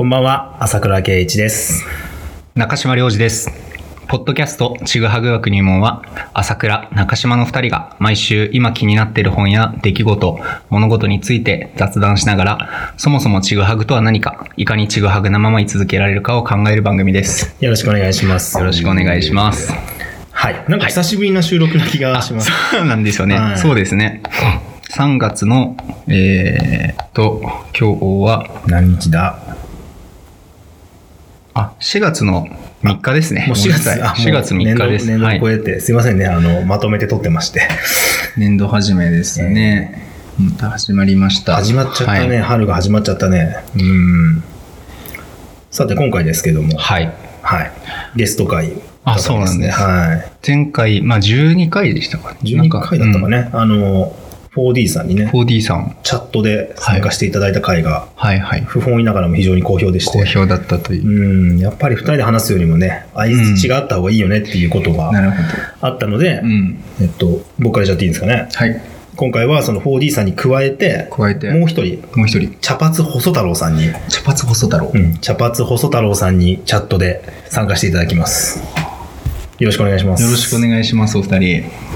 こんばんは、朝倉圭一です。中島良二です。ポッドキャストちぐはぐ学入門は、朝倉、中島の二人が毎週今気になっている本や出来事、物事について雑談しながら、そもそもちぐはぐとは何か、いかにちぐはぐなまま居続けられるかを考える番組です。よろしくお願いします。よろしくお願いします。はい。なんか久しぶりな収録な気があ、します。そうなんですよね。はいそうですね。3月の、えーっと、今日は、何日だ？あ、4月の3日ですね。もう4月、ごめんなさいあ4月3日です。年度はい年度超えて、すいませんね、あの、まとめて撮ってまして。年度始めですね。また始まりました。始まっちゃったね、はい。春が始まっちゃったね。うん。さて、今回ですけども、はいはい。ゲスト会。あそうなんですはい。前回、まあ12回でしたかね。12回だったかね。あの、4D さんにね、4D さん。チャットで参加していただいた回が、はいはい。不本意ながらも非常に好評でして。好評だったという。うん、やっぱり二人で話すよりもね、相槌があった方がいいよねっていうことがなるほあったので、ど。うん。えっと、僕からじゃっていいんですかね。はい。今回はその 4D さんに加えて、加えて、もう一人、もう一人。茶髪細太郎さんに、茶髪細太郎。うん、茶髪細太郎さんにチャットで参加していただきます。よろしくお願いします。よろしくお願いします、お二人。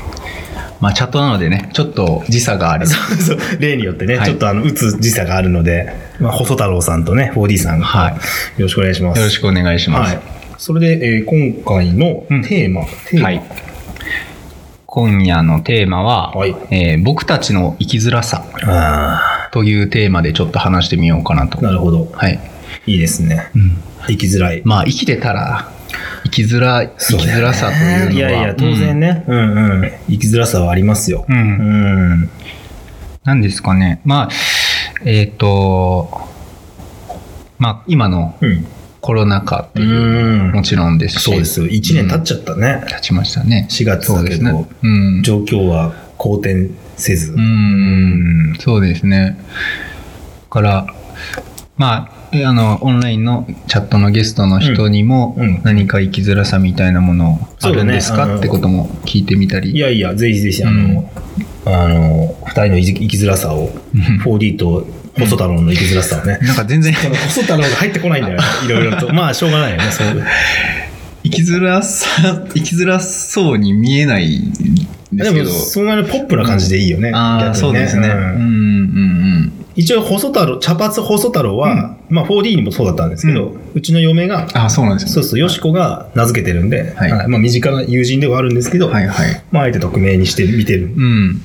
まあ、チャットなのでね、ちょっと時差がある。そうそう例によってね、はいちょっとあの、打つ時差があるので、まあ、細太郎さんとね、4D さん、はいよろしくお願いします。よろしくお願いします。はい。それで、えー今回のテーマ、テーマ、はい。今夜のテーマは、はいえー僕たちの生きづらさあというテーマでちょっと話してみようかなとあ、。なるほど。はい。いいですね。うん生きづらい。まあ生きてたら生きづらい生きづらさというのは。いやいや、当然ね、うん、うん。生きづらさはありますよ。うん、ううん。ん。なんですかね。まあえっ、とまあ今のうん。コロナ禍っていううん。もちろんですし。そうですよ。1年経っちゃったね。経ちましたね。4月そうですだけど、ね。うん。状況は好転せず。ううん。んそうですね。だからまあえあのオンラインのチャットのゲストの人にもうんうん何か生きづらさみたいなものあるんですか、そうだねあのってことも聞いてみたりいやいや、ぜひぜひ、あの、あの、二人の生き生きづらさを、4D と細太郎の生きづらさをね。なんか全然この細太郎が入ってこないんだよね。いろいろと。まあ、しょうがないよね。そう。生きづらさ、生きづらそうに見えないんでですも、けど。そんなにポップな感じでいいよね。ああ、逆にそうですね。ううんんうん一応、細太郎、茶髪細太郎は、まあ 4D にもそうだったんですけど、うちの嫁が、うん。あそうなんですね。そうそう、よしこが名付けてるんで、はいはいまあ身近な友人ではあるんですけど、はいはい。まああえて匿名にして見てるうん。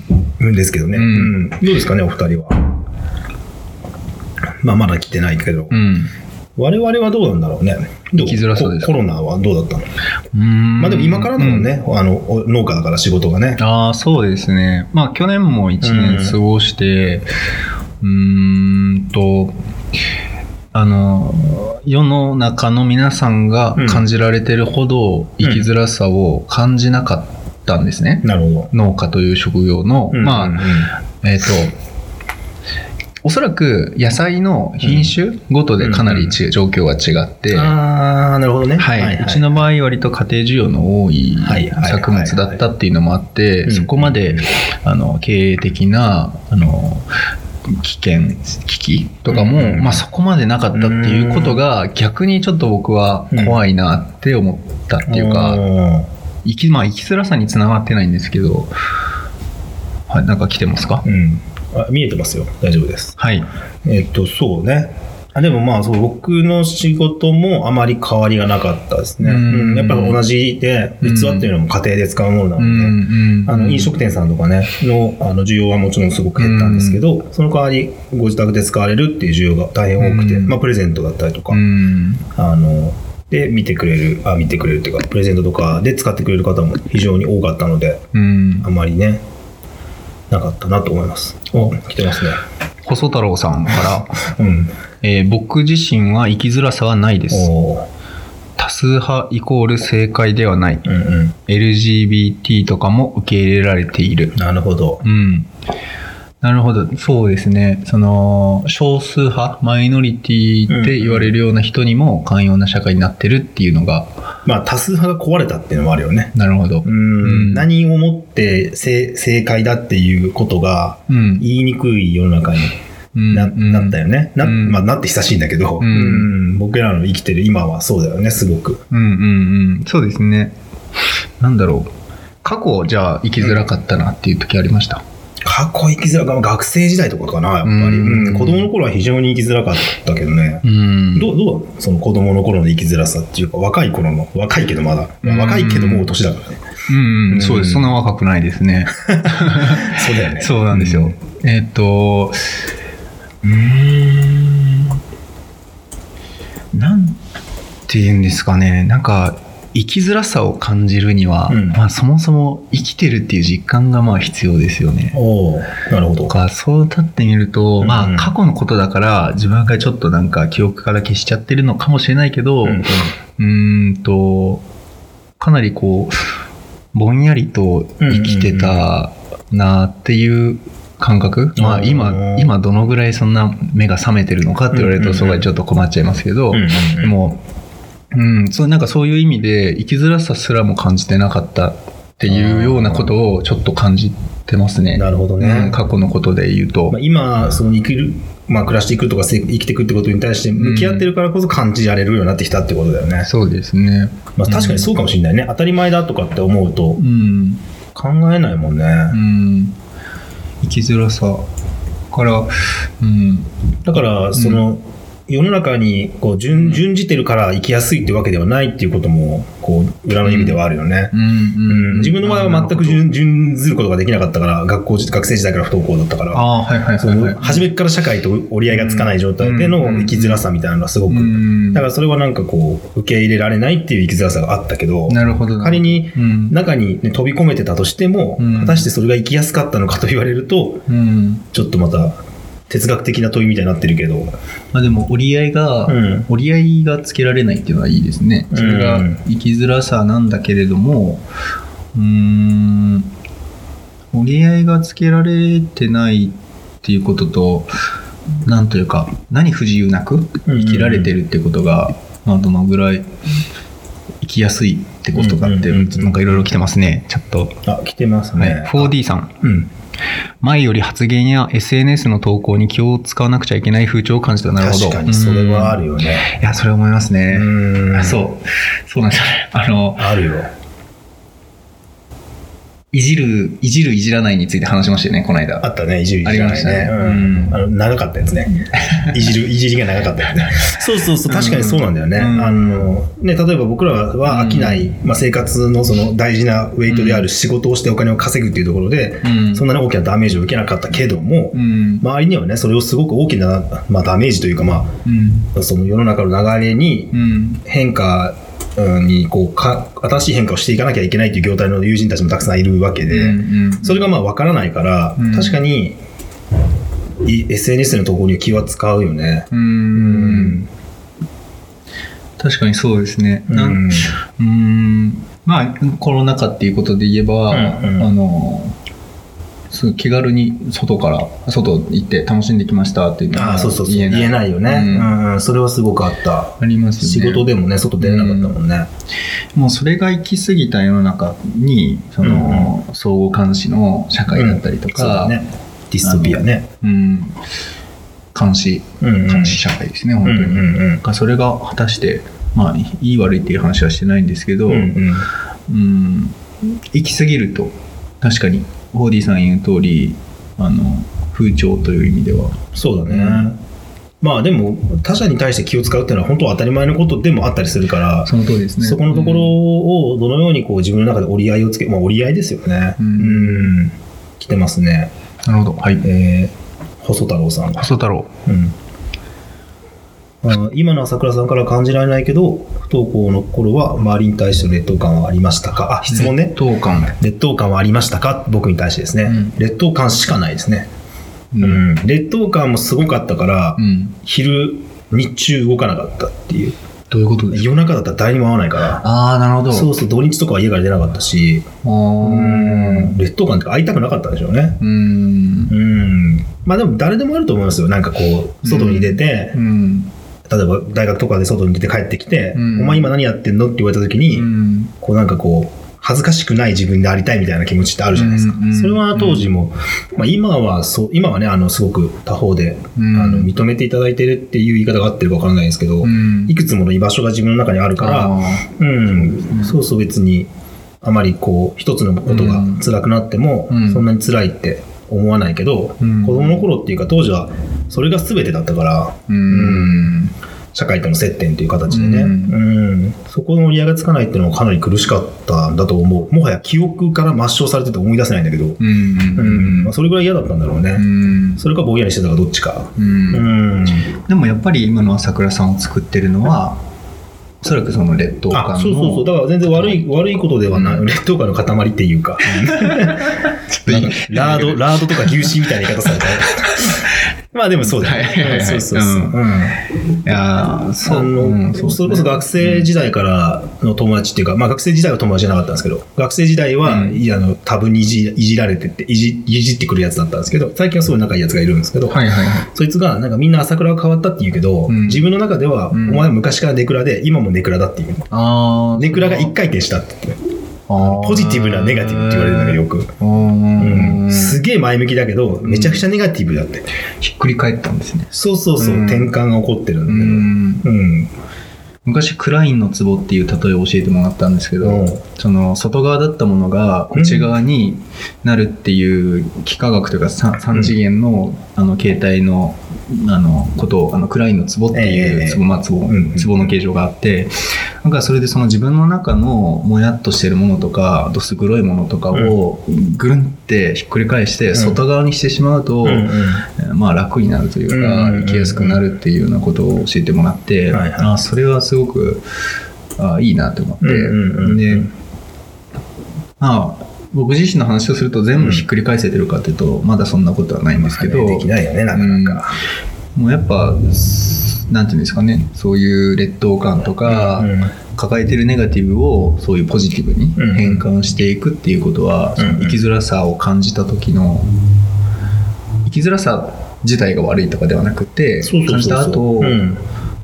んですけどね。うんうんどうですかね、お二人は？まあまだ来てないけど、うん。我々はどうなんだろうね。どう？生きづらそうですココロナはどうだったの？うんまあでも今からだもんね、あの、お農家だから仕事がね。ああ、そうですね。まあ去年も一年過ごして、うーんと、あの、世の中の皆さんが感じられてるほど生きづらさを感じなかったんですね。なるほど。農家という職業の、うん。まあ、うん。うんえっ、と、おそらく野菜の品種ごとでかなりち、状況が違って、ああ、なるほどね。はい、うちの場合割と家庭需要の多いはいはいはい作物だったっていうのもあって、うん。そこまであの経営的なあの危険危機とかも、うんまあ、そこまでなかったっていうことが逆にちょっと僕は怖いなって思ったっていうか、うん生きまあ、生きづらさにつながってないんですけど、はい、なんか来てますか、うんあ見えてますよ。大丈夫です。はいえっと、そうね。あでもまあそう、僕の仕事もあまり変わりがなかったですね。うん。うん。やっぱり同じで、うん。器っていうのも家庭で使うものなうので、んうん。あの飲食店さんとかね、のあの需要はもちろんすごく減ったんですけど、その代わりご自宅で使われるっていう需要が大変多くて、うん。まあプレゼントだったりとか、うん。あの、で見てくれる、あ、見てくれるっていうか、プレゼントとかで使ってくれる方も非常に多かったので、うん。あまりね、なかったなと思います。お、来てますね。細太郎さんから うん。えー僕自身は生きづらさはないです。多数派イコール正解ではない。うんうん。LGBT とかも受け入れられている。なるほど。うん。なるほど。そうですね。その、少数派、マイノリティって言われるような人にも寛容な社会になってるっていうのが、まあ、多数派が壊れたっていうのもあるよね。なるほど。うん。うん何をもって正正解だっていうことがうん。言いにくい世の中にな,、うんなったよね。な、うんまあ、なって久しいんだけど、うんうん僕らの生きてる今はそうだよね、すごく。うんうんうん。そうですね。なんだろう。過去、じゃあ生きづらかったなっていう時ありました？過去生きづらか。学生時代とかかな、やっぱり。うんうん子供の頃は非常に生きづらかったけどね。んどう、どうその子供の頃の生きづらさっていうか、若い頃の、若いけどまだ。うん若いけどもう年だからね。うんう、うんんそうです。そんな若くないですね。そうだよね。そうなんですよ。えーっと、うーん、なんて言うんですかね。なんか、生きづらさを感じるには、うん。まあそもそも生きてるっていう実感がまあ必要ですよね。なるほど。とか、そう立ってみると、うんまあ過去のことだから自分がちょっとなんか記憶から消しちゃってるのかもしれないけど、うんうーんと、かなりこう、ぼんやりと生きてたなっていう感覚、まあうん今、今どのぐらいそんな目が覚めてるのかって言われるとうんそこはちょっと困っちゃいますけど、うんうんうん。でも、うん、そうなんかそういう意味で生きづらさすらも感じてなかったっていうようなことをちょっと感じてますね。なるほどねうん過去のことで言うと。まあ、今、その生きる、まあ、暮らしていくとかせ生きていくってことに対して向き合ってるからこそ感じられるようになってきたってことだよね。そうですね。まあ、確かにそうかもしれないね。当たり前だとかって思うとうん。考えないもんね。うん。生きづらさから、うん。だから、その、世の中にこう準準じてるから生きやすいってわけではないっていうことも、こう、裏の意味ではあるよね。うん。うん自分の場合は全く順準準ずることができなかったから、学校時、学生時代から不登校だったから、はいはいそはい、はい。の初めから社会と折り合いがつかない状態での生きづらさみたいなのはすごく、うんだからそれはなんかこう、受け入れられないっていう生きづらさがあったけど、なるほどな。仮にうん。中に、ね、飛び込めてたとしても、うん果たしてそれが生きやすかったのかと言われると、うん。ちょっとまた哲学的な問いみたいになってるけど、まあでも折り合いが、うん折り合いがつけられないっていうのはいいですね。それがうん生きづらさなんだけれども、うーん、折り合いがつけられてないっていうことと、なんというか、何不自由なく生きられてるってことが、まあどのぐらい生きやすいってことかって、なんかいろいろ来てますね、ちょっと。あ、来てますはい、ね。4D さん。うん。前より発言や SNS の投稿に気を使わなくちゃいけない風潮を感じたなるほど。確かにそれはあるよね。いや、それ思いますね。そう。そうなんですよね。あの、あるよ。いじる、いじる、いじらないについて話しましたよね、この間。あったね、いじるいじらないね。ねうんうんあの長かったやつね。いじる、いじりが長かったやつね。そうそうそう、確かにそうなんだよね。うんあの、ね、例えば僕らは飽きない、まあ、生活のその大事なウェイトである仕事をしてお金を稼ぐっていうところで、うんそんなに大きなダメージを受けなかったけども、うん。周りにはね、それをすごく大きな、まあ、ダメージというか、まうん。あ、その世の中の流れにうん。変化うんにこうか、新しい変化をしていかなきゃいけないという業態の友人たちもたくさんいるわけで、うん。それがまあ分からないから、うん確かにい SNS の投稿には気は使うよね。う。うん確かにそうですね。なんうんうん。まあ、コロナ禍っていうことで言えば、うんうんあの、すぐ気軽に外から、外行って楽しんできましたっていうのはああ、そうそう。言言えない。えないよね、うんうんうんそれはすごくあった。ありますよね。仕事でもね、外出れなかったもんね。もうそれが行き過ぎた世の中に、その、相互監視の社会だったりとそうだか、ね。ディストピアね。うん、監視、うんうん監視社会ですね、本当に。うんうんうんがそれが果たして、まあ、いい悪いっていう話はしてないんですけど、うんうんうん行き過ぎると、確かに、ホーディさん言う通り、あの、風潮という意味では、そうだね。うんまあでも、他者に対して気を使うっていうのは本当は当たり前のことでもあったりするから、その通りですね。そこのところをどのようにこう自分の中で折り合いをつけ、まあ折り合いですよね。うんうん来てますね。なるほど。はい。えー、細太郎さん。細太郎。うんあ今の朝倉さんから感じられないけど、不登校の頃は周りに対しての劣等感はありましたか？あ、質問ね。当感。劣等感はありましたか？僕に対してですね。うん劣等感しかないですね。ううん。劣等感もすごかったから、うん。昼、日中動かなかったっていう。どういうことですか？夜中だったら誰にも会わないから。ああ、なるほど。そうそう、土日とかは家から出なかったし、うん劣等感ってか会いたくなかったんでしょうね。うん。うん。まあでも誰でもあると思いますよ。なんかこう、外に出て、うん。例えば大学とかで外に出て帰ってきて、うん。お前今何やってんの？って言われた時に、うん。こうなんかこう、恥ずかしくない自分でありたいみたいな気持ちってあるじゃないですか。うん。うんそれは当時も、まあ今はそう、今はね、あの、すごく他方で、うんあの、認めていただいてるっていう言い方が合ってるかわからないんですけど、うん。いくつもの居場所が自分の中にあるから、あうん、そうそう別に、あまりこう、一つのことが辛くなっても、うん。そんなに辛いって思わないけど、うん。子供の頃っていうか当時は、それが全てだったから、ーうん社会との接点という形でね、ううんそこの折り合いがつかないっていうのはかなり苦しかったんだと思う。もはや記憶から抹消されてて思い出せないんだけど、うんうんまあ、それぐらい嫌だったんだろうね。うんそれかぼんやりしてたかどっちか。ううんん。でもやっぱり今の朝倉さんを作ってるのはおそらくその劣等感のあ、そうそうそう。だから全然悪い、悪いことではない。劣等感の塊っていう かラード、ラードとか牛脂みたいな言い方された。まあでもそうだね。そうそうそう。いやーその、それこそ学生時代からの友達っていうか、まあ学生時代は友達じゃなかったんですけど、学生時代は、うん。いやあの多分にいじいじられてっていじ、いじってくるやつだったんですけど、最近はすごい仲いいやつがいるんですけど、はいはいはい。そいつがなんかみんな朝倉が変わったって言うけど、うん。自分の中では、うん。お前は昔からネクラで、今もネクラだっていう。あーネクラが一回転したって言って、あーポジティブなネガティブって言われるんだけどよく。うんうん、すげえ前向きだけど、めちゃくちゃネガティブだって。ひっくり返ったんですねそうそうそう、うん転換が起こってるんだうけど。んうん。昔クラインの壺っていう例えを教えてもらったんですけど、うん。その外側だったものが内側になるっていう幾何学というか 3, 次元のあの形態のあのことをあのクラインの壺ってええ。いう壺、まあ、壺壺の形状があってなんかそれでその自分の中のもやっとしてるものとかどす黒いものとかをぐるんってひっくり返してん。外側にしてしまうと、うんうんまあ楽になるというか、うんうんうんうん。生きやすくなるっていうようなことを教えてもらって、はいはい。あそれはすごくあいいなと思って、うんうんうんで、まあ、僕自身の話をすると全部ひっくり返せてるかというと、まだそんなことはないんですけど、できないよね、なかなか。もうやっぱ、なんていうんですかね、そういう劣等感とか、うん抱えてるネガティブをそういうポジティブにうん変換していくっていうことは、その生きづらさを感じた時の生きづらさ自体が悪いとかではなくて感じた後うん。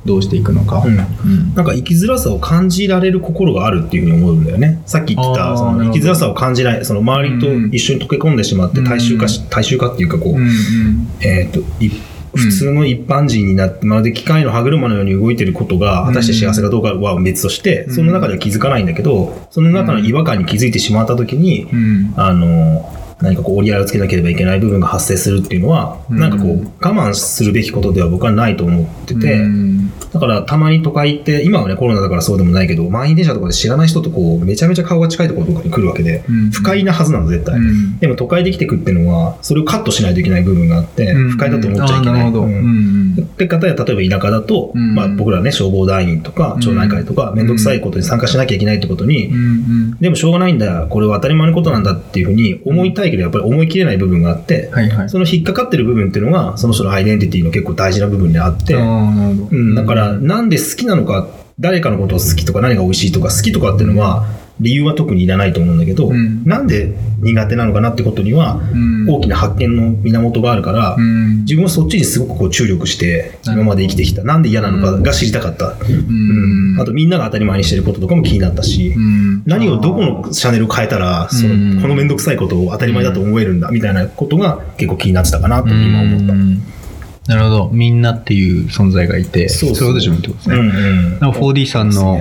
どうしていくのか、うん。うん。なんか生きづらさを感じられる心があるっていうふうに思うんだよね。さっき言った、その生きづらさを感じない、その周りと一緒に溶け込んでしまってうん。大衆化し、大衆化っていうかこう、うんうん。えっ、と、い普通の一般人になって、まるで機械の歯車のように動いてることが、果たして幸せかどうかは別として、うん。その中では気づかないんだけど、その中の違和感に気づいてしまった時に、うん。あの、何かこう折り合いをつけなければいけない部分が発生するっていうのは、うん。なんかこう我慢するべきことでは僕はないと思ってて、うん。だからたまに都会って、今はねコロナだからそうでもないけど、満員電車とかで知らない人とこう、めちゃめちゃ顔が近いところとかに来るわけで、うん。不快なはずなの絶対。うん。でも都会で生きていくっていうのは、それをカットしないといけない部分があって、うん。不快だと思っちゃいけない。って方や、例えば田舎だと、うん。まあ僕らね、消防団員とか、町内会とか、めん。どくさいことに参加しなきゃいけないってことに、でもしょうがないんだ、これは当たり前のことなんだっていうふうに思いたいけど、やっぱり思い切れない部分があって、はいはい。その引っかかってる部分っていうのが、その人のアイデンティティの結構大事な部分にあって、うん、だから、なんで好きなのか、誰かのことを好きとか何が美味しいとか好きとかっていうのは、理由は特にいらないと思うんだけど、うん。なんで苦手なのかなってことには、うん。大きな発見の源があるから、うん。自分はそっちにすごくこう注力して、今まで生きてきた。なんで嫌なのかが知りたかった。うん。あとみんなが当たり前にしてることとかも気になったし、うん。何をどこのチャンネルを変えたら、そうん。の、このめんどくさいことを当たり前だと思えるんだ、みたいなことが結構気になってたかなと今思った。うんなるほどみんなっていう存在がいてそうそういうことでしょってことですね、うんうん。なんか 4D さんの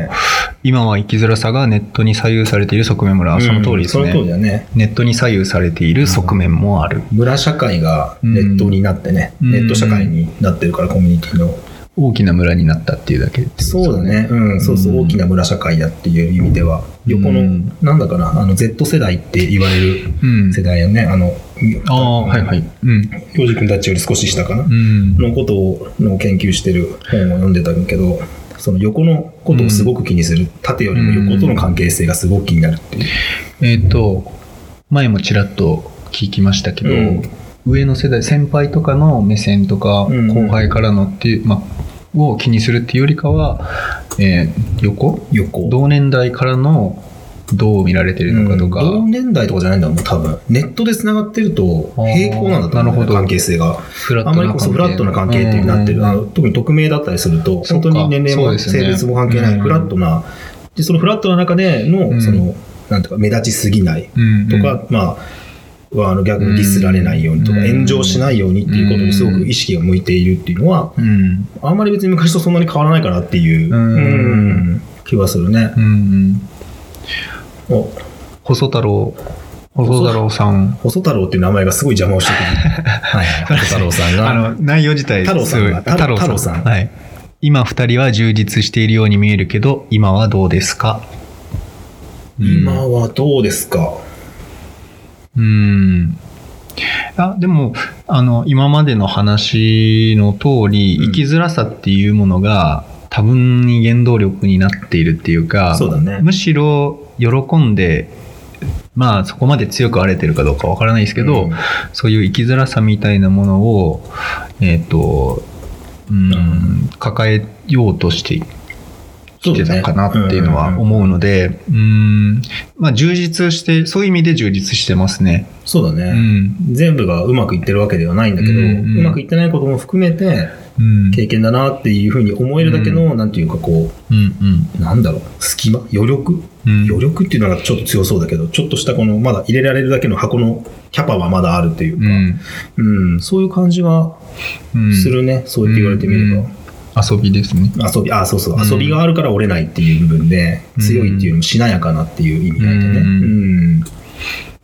今は生きづらさがネットに左右されている側面もある。あその通りですうんその通りね。だね。ネットに左右されている側面もある。村社会がネットになってね、うんネット社会になってるから、コミュニティの。大きな村になったっていうだけですそうだね。うん、そうそう、大きな村社会だっていう意味では、横の、うんなんだかな、あの、Z 世代って言われるうん。世代よね。あの、ああ、はいはい。うん。教授君たちより少し下かな？うん。のことをの研究してる本を読んでたんだけど、その横のことをすごく気にする。縦よりも横との関係性がすごく気になるっていう。えっ、と、前もちらっと聞きましたけど、うん上の世代、先輩とかの目線とか、うん後輩からのっていう、まあ、を気にするっていうよりかは、えー横？横。同年代からのどう見られてるのかとか、うん。同年代とかじゃないんだろう、多分。ネットで繋がってると平行なんだと思う、あーなるほど。関係性が。フラあんまりこうそうフラットな関係ってなってる。特に匿名だったりすると、本当に年齢も性別も関係ない、うん。フラットな、で、そのフラットな中での、うん。その、なんとか目立ちすぎないうんとか、まあ、あの逆にディスられないようにとか、うん。炎上しないようにっていうことにすごく意識が向いているっていうのは、うん。あんまり別に昔とそんなに変わらないかなっていう、気はするね。う。ん。お細太郎、細太郎さん。細太郎っていう名前がすごい邪魔をしてくる。はいはい。細太郎さんが。あの、内容自体、太郎さんが太郎太郎さんはい。今二人は充実しているように見えるけど、今はどうですか？今はどうですか？うん。あでも、あの、今までの話の通り、うん生きづらさっていうものが、多分に原動力になっているっていうか、そうだねむしろ喜んで、まあそこまで強く荒れてるかどうかわからないですけど、うんそういう生きづらさみたいなものを、えっ、と、うん、抱えようとして来てたかなっていうのは思うので、うん、まあ充実して、そういう意味で充実してますね。そうだね、うん。全部がうまくいってるわけではないんだけど、ううんまくいってないことも含めてうん。経験だなっていうふうに思えるだけの、なんていうかこうんうん。うなんだろう隙間余力？うん余力っていうのがちょっと強そうだけどちょっとしたこのまだ入れられるだけの箱のキャパはまだあるっていうか、うん。うんそういう感じはうん。するね、そうやって言われてみれば。うん遊びですね。遊び、あ、そうそう、うん遊びがあるから折れないっていう部分で、うん強いっていうのもしなやかなっていう意味合いでね。うんうん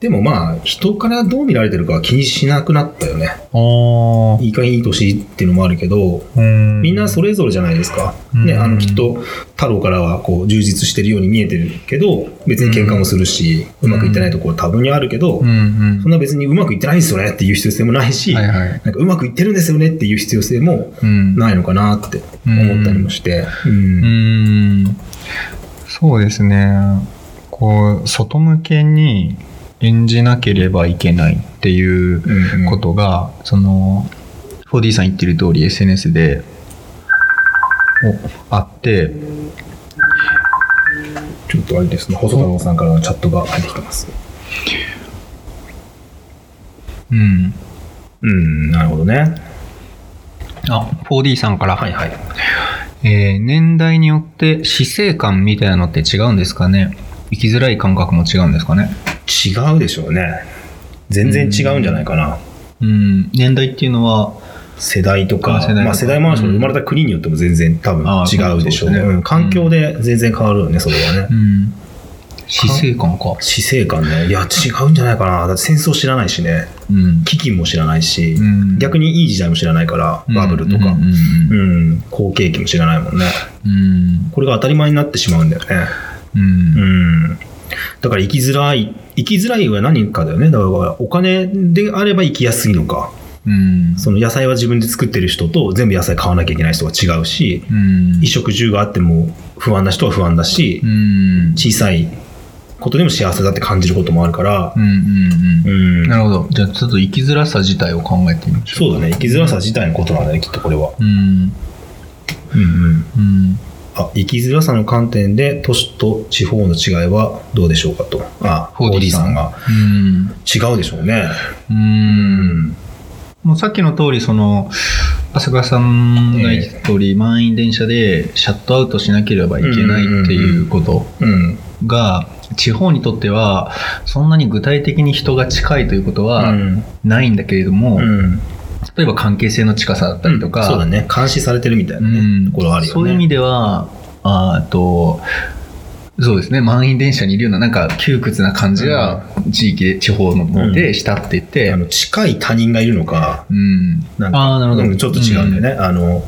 でもまあ、人からどう見られてるかは気にしなくなったよね。ああ。いいかいい年っていうのもあるけど、うんみんなそれぞれじゃないですか。うんね、あの、きっと、太郎からはこう、充実してるように見えてるけど、別に喧嘩もするし、うまくいってないところ多分にあるけど、そんな別にうまくいってないんですよねっていう必要性もないし、はいはい。なんかうまくいってるんですよねっていう必要性もうん。ないのかなって思ったりもして。うんうーんそうですね。こう、外向けに演じなければいけないっていううんうんことが、その、4D さん言ってる通り SNS で、おあって、ちょっとあれですね、細太郎さんからのチャットが入ってきてます。うん。うん、なるほどね。あ、4D さんから、はいはい。えー年代によって死生観みたいなのって違うんですかね？生きづらい感覚も違うんですかね？違うでしょうね。全然違うんじゃないかな。うん。年代っていうのは、世代とか、あ世代まあ世代もあるし、うん生まれた国によっても全然多分あ違うでしょうね。ねうん環境で全然変わるよね、それはねう。ん。死生観か。死生観ね。いや、違うんじゃないかな。だって戦争知らないしね。うん。飢饉も知らないし、うん逆にいい時代も知らないから、バブルとか、うんううんん、好景気も知らないもんね。うんこれが当たり前になってしまうんだよね。うんうん。だから生きづらい、生きづらいは何かだよね。だからお金であれば生きやすいのか。うんその野菜は自分で作ってる人と全部野菜買わなきゃいけない人は違うし、うん衣食住があっても不安な人は不安だしう、ん小さいことでも幸せだって感じることもあるからう、んうんううんん。なるほどじゃあちょっと生きづらさ自体を考えてみましょそうだね。生きづらさ自体のことなんだね、きっとこれは。ううんうんうん。うんあ、生きづらさの観点で都市と地方の違いはどうでしょうかと。あ、4D さんが。うん違うでしょうね。ううんん。もうさっきの通りその朝倉さんが言った通り、満員電車でシャットアウトしなければいけないっていうことうん。が地方にとってはそんなに具体的に人が近いということはうんないんだけれども、うん。例えば関係性の近さだったりとか、そうだね。監視されてるみたいなね、うんところあるよね。そういう意味ではあーとそうですね満員電車にいるようななんか窮屈な感じが地域で地方の方でしたって言って、あの近い他人がいるのか、うん、なんかああなるほど、うんちょっと違うんだよね。あの、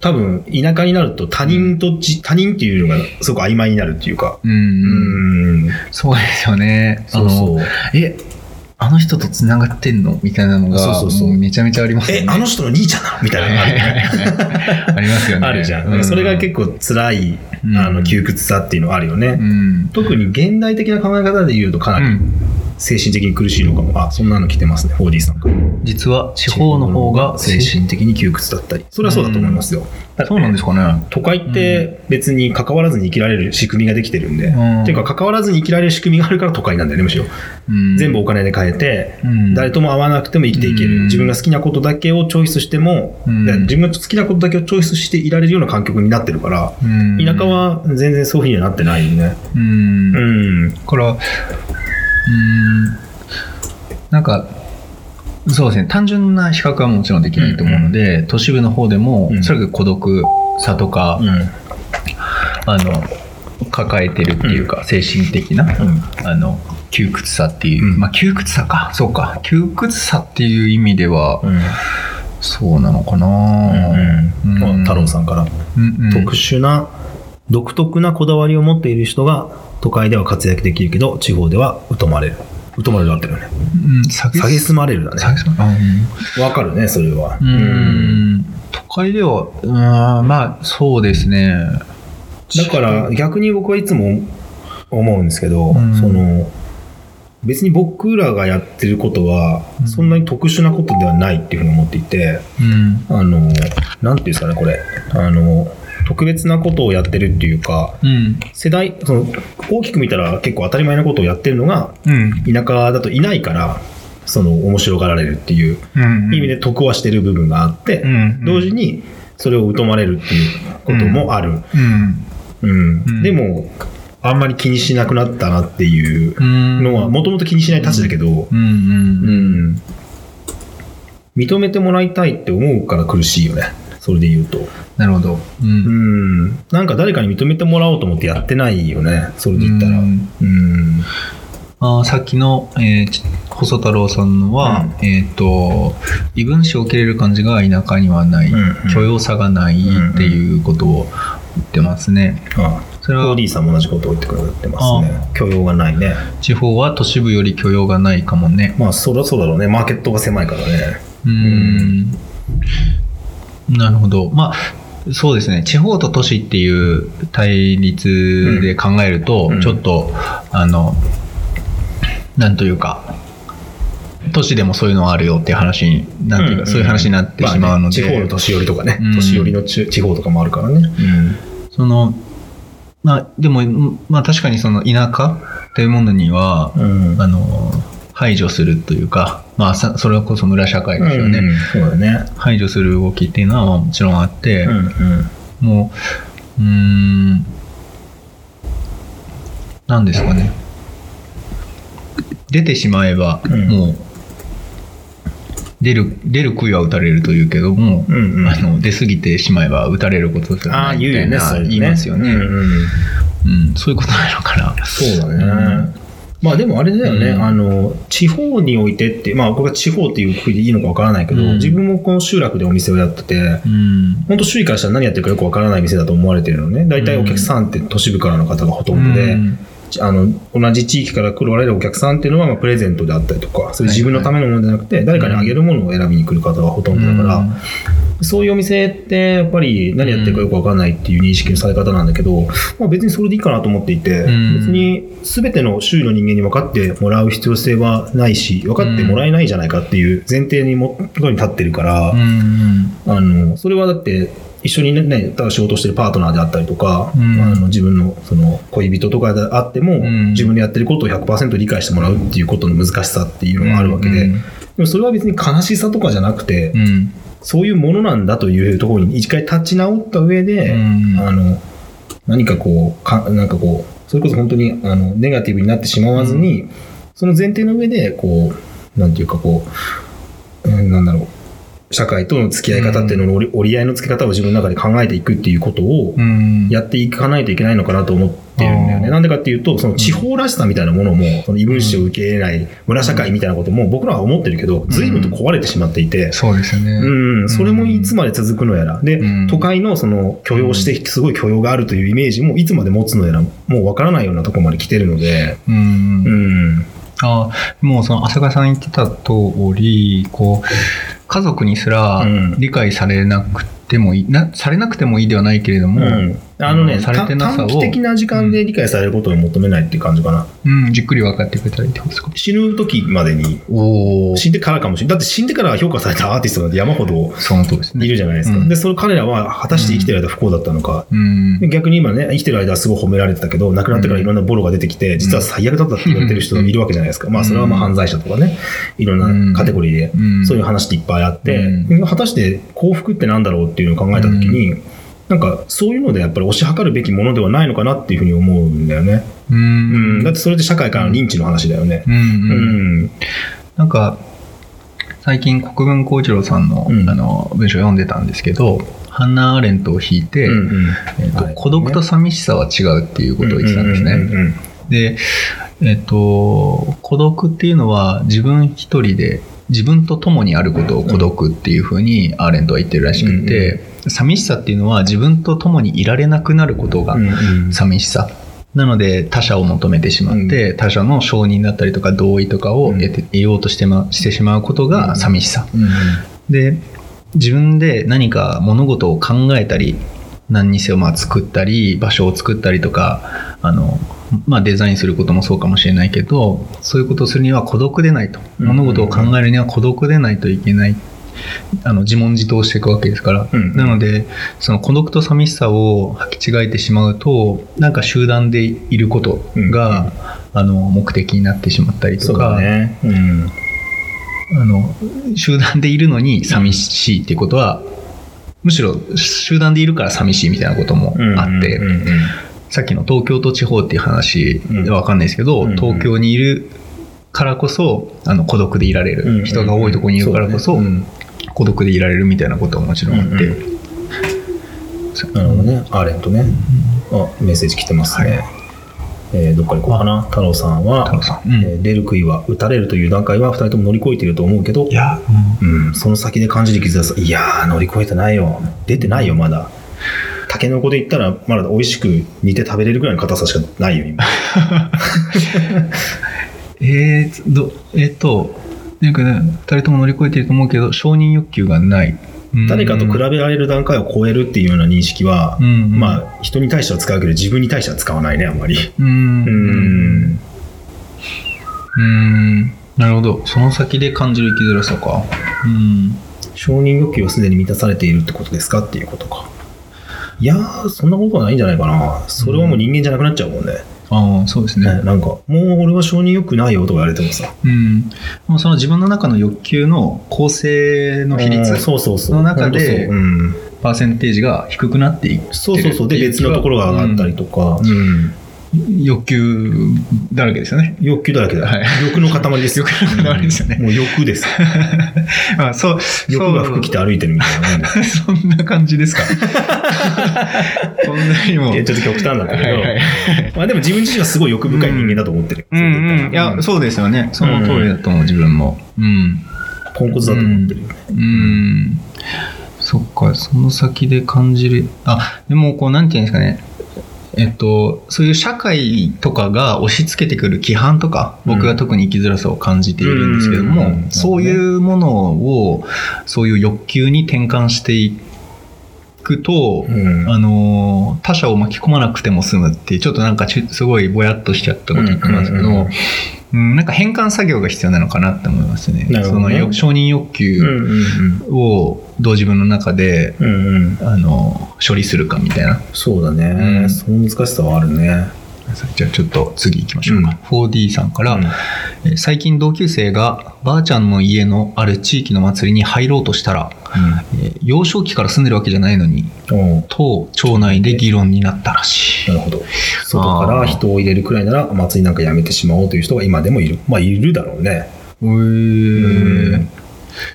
多分、田舎になると他人とじ、他人っていうのがすごく曖昧になるっていうか。うん、ううんん。そうですよねそうそう。えあの人とつながってんの？みたいなのがそうそうそう。もめちゃめちゃありますよね。え、あの人の兄ちゃんなの？みたいな。の がある。ありますよね。あるじゃん。うそれが結構辛い、うん。あの、窮屈さっていうのはあるよね。うん。特に現代的な考え方で言うとかなりうん精神的に苦しいのかも。あ、そんなの来てますね、4D さんから。実は地方の方が精神的に窮屈だったり。それはそうだと思いますよ。そうなんですかね。都会って別に関わらずに生きられる仕組みができてるんで。うんっていうか関わらずに生きられる仕組みがあるから都会なんだよね、むしろ。うん全部お金で買えて、うん誰とも会わなくても生きていける。うん自分が好きなことだけをチョイスしても、うんで自分が好きなことだけをチョイスしていられるような環境になってるから、うん田舎は全然そういうふうにはなってないよね。うんうん。だから、うーん、なんか、そうですね、単純な比較はもちろんできないと思うので、都市部の方でも、うそらく孤独さとか、うん。あの、抱えてるっていうか、精神的な、あの、窮屈さっていう、うん。まあ窮屈さか、そうか、窮屈さっていう意味では、うん。そうなのかな、うんうん。太郎さんから、うんうん。特殊な、独特なこだわりを持っている人が都会では活躍できるけど、地方では疎まれる。疎まれるだってるよね。うん、下げすまれるだね。下げすまうんわかるね、それは。うーん都会では、うーん、まあ、そうですね。だから逆に僕はいつも思うんですけど、うんその別に僕らがやってることはうんそんなに特殊なことではないっていうふうに思っていて、うん。あの、なんていうんですかね、これ。あの、特別なことをやってるっていうか、うん。世代、その、大きく見たら結構当たり前なことをやってるのが、うん。田舎だといないから、その、面白がられるっていううん。意味で得はしてる部分があって、うん。同時にそれを疎まれるっていうこともある。うん。うんうんでも、あんまり気にしなくなったなっていううん。のは、もともと気にしないたちだけど、うん。う。うんん。認めてもらいたいって思うから苦しいよね。それで言うと。なるほど。う。うんん。なんか誰かに認めてもらおうと思ってやってないよね。それで言ったら。ううんん。あーさっきの、えーち細太郎さんのは、うえっ、と、異分子を受け入れる感じが田舎にはない、うんうん許容さがないっていうことを言ってますね。あそれは 4D さんも同じことを言ってくれてますね。許容がないね。地方は都市部より許容がないかもね。まあ、そりゃそうだろうね。マーケットが狭いからね。うーんなるほど。まあ、そうですね。地方と都市っていう対立で考えると、うんちょっと、あの、なんというか、都市でもそういうのはあるよっていう話に、なんていうか、んそういう話になってしまうので、あね地方の年寄りとかね。うん年寄りの地地方とかもあるからね。その、まあ、でも、まあ確かにその田舎というものには、うん。うんあの、排除するというか、まあ、さそれこそ村社会ですよね。うんそうだね。排除する動きっていうのはまあもちろんあって、うんうん。もう、うーん、なんですかね。出てしまえば、うんもう、出る、出る杭は打たれるというけども、うんうんあの出過ぎてしまえば打たれることじゃみたいな言いますよね、うんうんうんそういうことなのかな。そうだね。うんまあでもあれだよね、うんあの、地方においてって、まあ僕は地方っていうふうでいいのかわからないけど、うん自分もこの集落でお店をやってて、うん。本当周囲からしたら何やってるかよくわからない店だと思われてるのね。大体お客さんって都市部からの方がほとんどで、うんあの、同じ地域から来られるお客さんっていうのは、まあ、プレゼントであったりとか、それ自分のためのものじゃなくて、誰かにあげるものを選びに来る方がほとんどだから、そういうお店って、やっぱり何やってるかよくわかんないっていう認識のされ方なんだけど、まあ、別にそれでいいかなと思っていて、うん。別に全ての周囲の人間に分かってもらう必要性はないし、分かってもらえないじゃないかっていう前提にもとに立ってるから、うん。あの、それはだって、一緒にね、ねただ仕事してるパートナーであったりとか、うん。あの自分のその恋人とかであっても、ん。自分でやってることを100%理解してもらうっていうことの難しさっていうのがあるわけで、うん。でもそれは別に悲しさとかじゃなくて、うんそういうものなんだというところに一回立ち直った上で、うん。あの、何かこう、かなんかこう、それこそ本当にあのネガティブになってしまわずに、その前提の上で、こう、なんていうかこう、うんなんだろう、社会との付き合い方っていうのの折り折り合いの付け方を自分の中で考えていくっていうことをうん。やっていかないといけないのかなと思ってるんだよね。なんでかっていうと、その地方らしさみたいなものも、その異分子を受け入れない村社会みたいなことも僕らは思ってるけど、随分と壊れてしまっていて、そうですよね。うん、それもいつまで続くのやら。で、うん。都会のその許容して、すごい許容があるというイメージもいつまで持つのやら、もうわからないようなところまで来てるので、うん。うん。あもうその浅川さん言ってた通り、こう、家族にすらうん理解されなくてもいいな、されなくてもいいではないけれども、うんあのね、されてなさを短期的な時間で理解されることを求めないっていう感じかな。うん、じっくり分かってくれたらいいってことですか。死ぬ時までに、お死んでからかもしれない。だって死んでから評価されたアーティストなんて山ほど。いるじゃないですか。うんで、その彼らは果たして生きてる間不幸だったのか。逆に今ね、生きてる間はすごい褒められてたけど、亡くなってからいろんなボロが出てきて、実は最悪だったって言われてる人もいるわけじゃないですか。まあ、それはまあ犯罪者とかね、いろんなカテゴリーで、うんそういう話っていっぱいあって、う果たして幸福ってなんだろうっていうのを考えたときに、なんかそういうのでやっぱり推し量るべきものではないのかなっていうふうに思うんだよね。ううんん。だってそれって社会からの認知の話だよね。うんううん。ん。なんか、最近国分光一郎さんの,、うんあの文章を読んでたんですけど、ハンナ・アーレントを引いて、うんうんえっとはい孤独と寂しさは違うっていうことを言ってたんですね。うんうんうんで、えっと、孤独っていうのは自分一人で自分と共にあることを孤独っていうふうにアーレントは言ってるらしくて、寂しさっていうのは自分と共にいられなくなることがうんうん。寂しさ。なので他者を求めてしまって、他者の承認だったりとか同意とかを得て得ようとして,、ま、してしまうことが寂しさ。うんうん。で自分で何か物事を考えたり何にせよまあ作ったり場所を作ったりとかあの、まあ、デザインすることもそうかもしれないけどそういうことをするには孤独でないと。うん。物事を考えるには孤独でないといけない。あの自問自答していくわけですから、うん。なのでその孤独と寂しさを履き違えてしまうとなんか集団でいることが、あの目的になってしまったりとそうか、だね。うん。あの集団でいるのに寂しいっていうことはむしろ集団でいるから寂しいみたいなこともあって、うんうんうんさっきの東京と地方っていう話は分かんないですけど、うん東京にいるからこそあの孤独でいられる、うん人が多いところにいるからこそ、そうだね孤独でいられるみたいなことはもちろんあって、うんうんなるほどね。アーレントね。あ、メッセージ来てますね。えーどっから行こうかな？太郎さんは、さんうんえー出る杭は打たれるという段階は2人とも乗り越えていると思うけどい、や、うん、その先で感じる傷はさ、いやー、乗り越えてないよ。出てないよ、まだ。タケノコで言ったら、まだ美味しく煮て食べれるぐらいの硬さしかないよ、今。えー、どえっとなんかね2人とも乗り越えていると思うけど承認欲求がない。誰かと比べべられる段階を超えるっていうような認識は、うんまあ、人に対しては使うけど、自分に対しては使わないね、あんまり。うん。うん。うん。なるほど。その先で感じる生きづらさか。うん。承認欲求はすでに満たされているってことですか？っていうことか。いやー、そんなことはないんじゃないかな。それはもう人間じゃなくなっちゃうもんね。ああそうですねねなんか、もう俺は承認欲求ないよとか言われてもさ。うんもうその自分の中の欲求の構成の比率うんそうそうそう。の中で。パーセンテージが低くなっていってるそうそうそう。で、別のところが上がったりとか。うん欲求だらけですよね。欲求だらけだ。よ。はい。欲の塊です。よ。欲の塊ですよね。もう欲です。あそう欲が服着て歩いてるみたいなもんで。そ んな感じですか。そんなにも。ちょっと極端なんだけど。まあでも自分自身はすごい欲深い人間だと思ってる。うん。うん。いやうそうですよね。その通りだと思う自分も。うん。ポンコツだと思ってる。よね。うん。そっかその先で感じる。あでもこうなんていうんですかねえっと、そういう社会とかが押し付けてくる規範とか、僕が特に生きづらさを感じているんですけども、うん。そういうものを、そういう欲求に転換していくと、うん。あの他者を巻き込まなくても済むっていうちょっとなんかちすごいぼやっとしちゃったこと言ってますけど、うんうんうんうんなんか変換作業が必要なのかなって思いますね。ねそのよ承認欲うん求うんをどう自分の中で、うん。うんうん。あの処理するかみたいな。そうだね。うんその難しさはあるね。じゃあちょっと次行きましょうか。4D さんから、うんえー最近同級生がばあちゃんの家のある地域の祭りに入ろうとしたら、えー幼少期から住んでるわけじゃないのに、うん。おうと町内で議論になったらしい。なるほど。外から人を入れるくらいなら祭りなんかやめてしまおうという人が今でもいる。まあいるだろうね。へー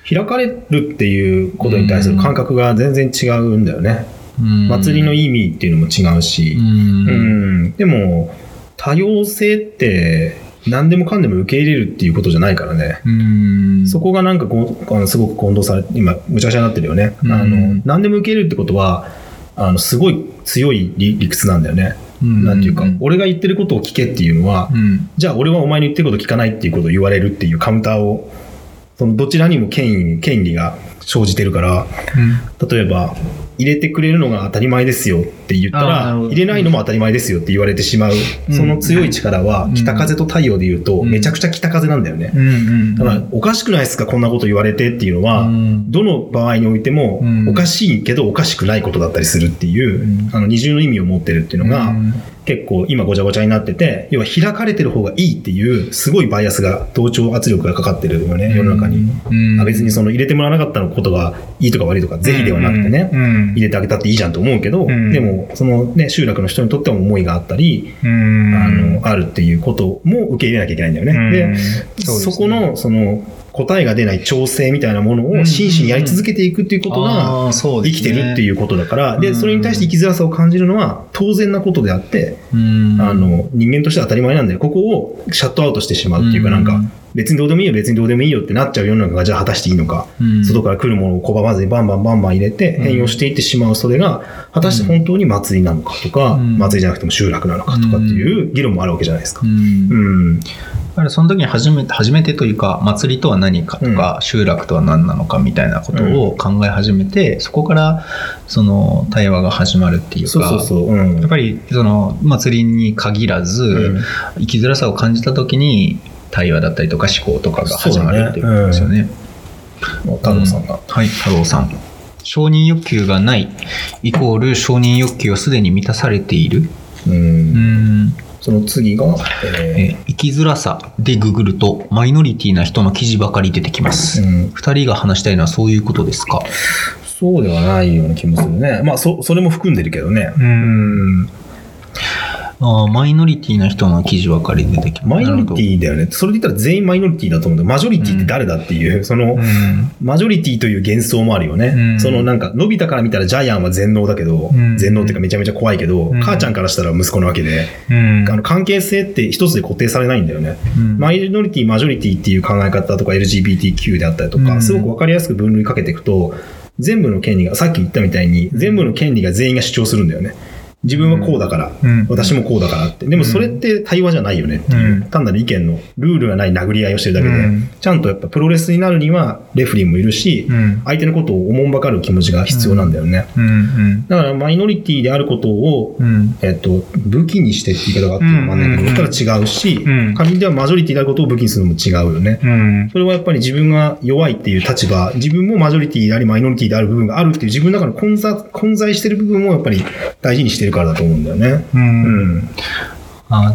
開かれるっていうことに対する感覚が全然違うんだよね。うん祭りの意味っていうのも違うしう。うんん。でも、多様性って何でもかんでも受け入れるっていうことじゃないからね。うんそこがなんかこうあのすごく混同されて、今、むちゃくちゃになってるよね。うんあの、何でも受け入れるってことは、あの、すごい強い理理屈なんだよね。なんていうか、俺が言ってることを聞けっていうのは、うんじゃあ俺はお前の言ってること聞かないっていうことを言われるっていうカウンターを、そのどちらにも権威、権利が生じてるから、例えば、入れてくれるのが当たり前ですよって言ったら、入れないのも当たり前ですよって言われてしまう、うん。その強い力はうん。北風と太陽で言うと、うん。めちゃくちゃ北風なんだよね。だから、おかしくないですかこんなこと言われてっていうのは、うん。どの場合においてもうん、おかしいけどおかしくないことだったりするっていう、うん。あの二重の意味を持ってるっていうのが、うん結構今ごちゃごちゃになってて、要は開かれてる方がいいっていう、すごいバイアスが、同調圧力がかかってるよね、世の中に。う別にその入れてもらわなかったのことがいいとか悪いとか、ぜひではなくてね、うん。入れてあげたっていいじゃんと思うけど、うん。でも、そのね、集落の人にとっては思いがあったり、うん。あの、あるっていうことも受け入れなきゃいけないんだよね。うん。で、そこの、その、答えが出ない調整みたいなものうんを真摯にやり続けていくっていうことが、生きてるっていうことだから、で、うんそれに対して生きづらさを感じるのは当然なことであって、うん。あの、人間としては当たり前なんだよ。ここをシャットアウトしてしまうっていうか、うん。なんか、別にどうでもいいよ、別にどうでもいいよってなっちゃう世の中がじゃあ果たしていいのか。うん。外から来るものを拒まずにバンバンバンバン入れてうん。変容していってしまうそれが果たして本当に祭りなのかとか、うん。祭りじゃなくても集落なのかとかっていう議論もあるわけじゃないですか。う。ん。うん。だからその時に初めて、初めてというか、祭りとは何かとか、集落とは何なのかみたいなことを考え始めて、そこから、その、対話が始まるっていうか。やっぱり、その、祭りに限らず、うん生きづらさを感じた時に、対話だったりとか思考とかが始まるっていうことですよね。太郎さんが。はい、太郎さん。承認欲求がない、イコール承認欲求はすでに満たされている。う。うんん。その次が、ええー生きづらさでググると、マイノリティな人の記事ばかり出てきます。ーうん、二人が話したいのはそういうことですか？そうではないような気もするね。まあ、そ、それも含んでるけどね。うんあーマイノリティな人の記事ばかり出てきます。マイノリティだよね。それで言ったら全員マイノリティだと思うんだよマジョリティって誰だっていう、その、ほどうんマジョリティという幻想もあるよね。うんそのなんか、のび太から見たらジャイアンは全能だけど、うん全能っていうかめちゃめちゃ怖いけど、うん母ちゃんからしたら息子なわけで、うんあの関係性って一つで固定されないんだよね。うんマイノリティ、マジョリティっていう考え方とか LGBTQ であったりとか、うんすごくわかりやすく分類かけていくと、全部の権利が、さっき言ったみたいに、全部の権利が全員が主張するんだよね。自分はこうだから、うん。私もこうだからって。でもそれって対話じゃないよねっていう、うん。単なる意見のルールがない殴り合いをしてるだけで、うん。ちゃんとやっぱプロレスになるにはレフェリーもいるし、うん。相手のことをおもんばかる気持ちが必要なんだよね。だからマイノリティであることを、うん。えっと、武器にしてって言い方があってもわかんないけど、うん。そしたら違うし、うん。仮ではマジョリティであることを武器にするのも違うよね。うん。それはやっぱり自分が弱いっていう立場、自分もマジョリティでありマイノリティである部分があるっていう自分の中の混在混在してる部分をやっぱり大事にしてるからだと思うんだよね。ううんん。あ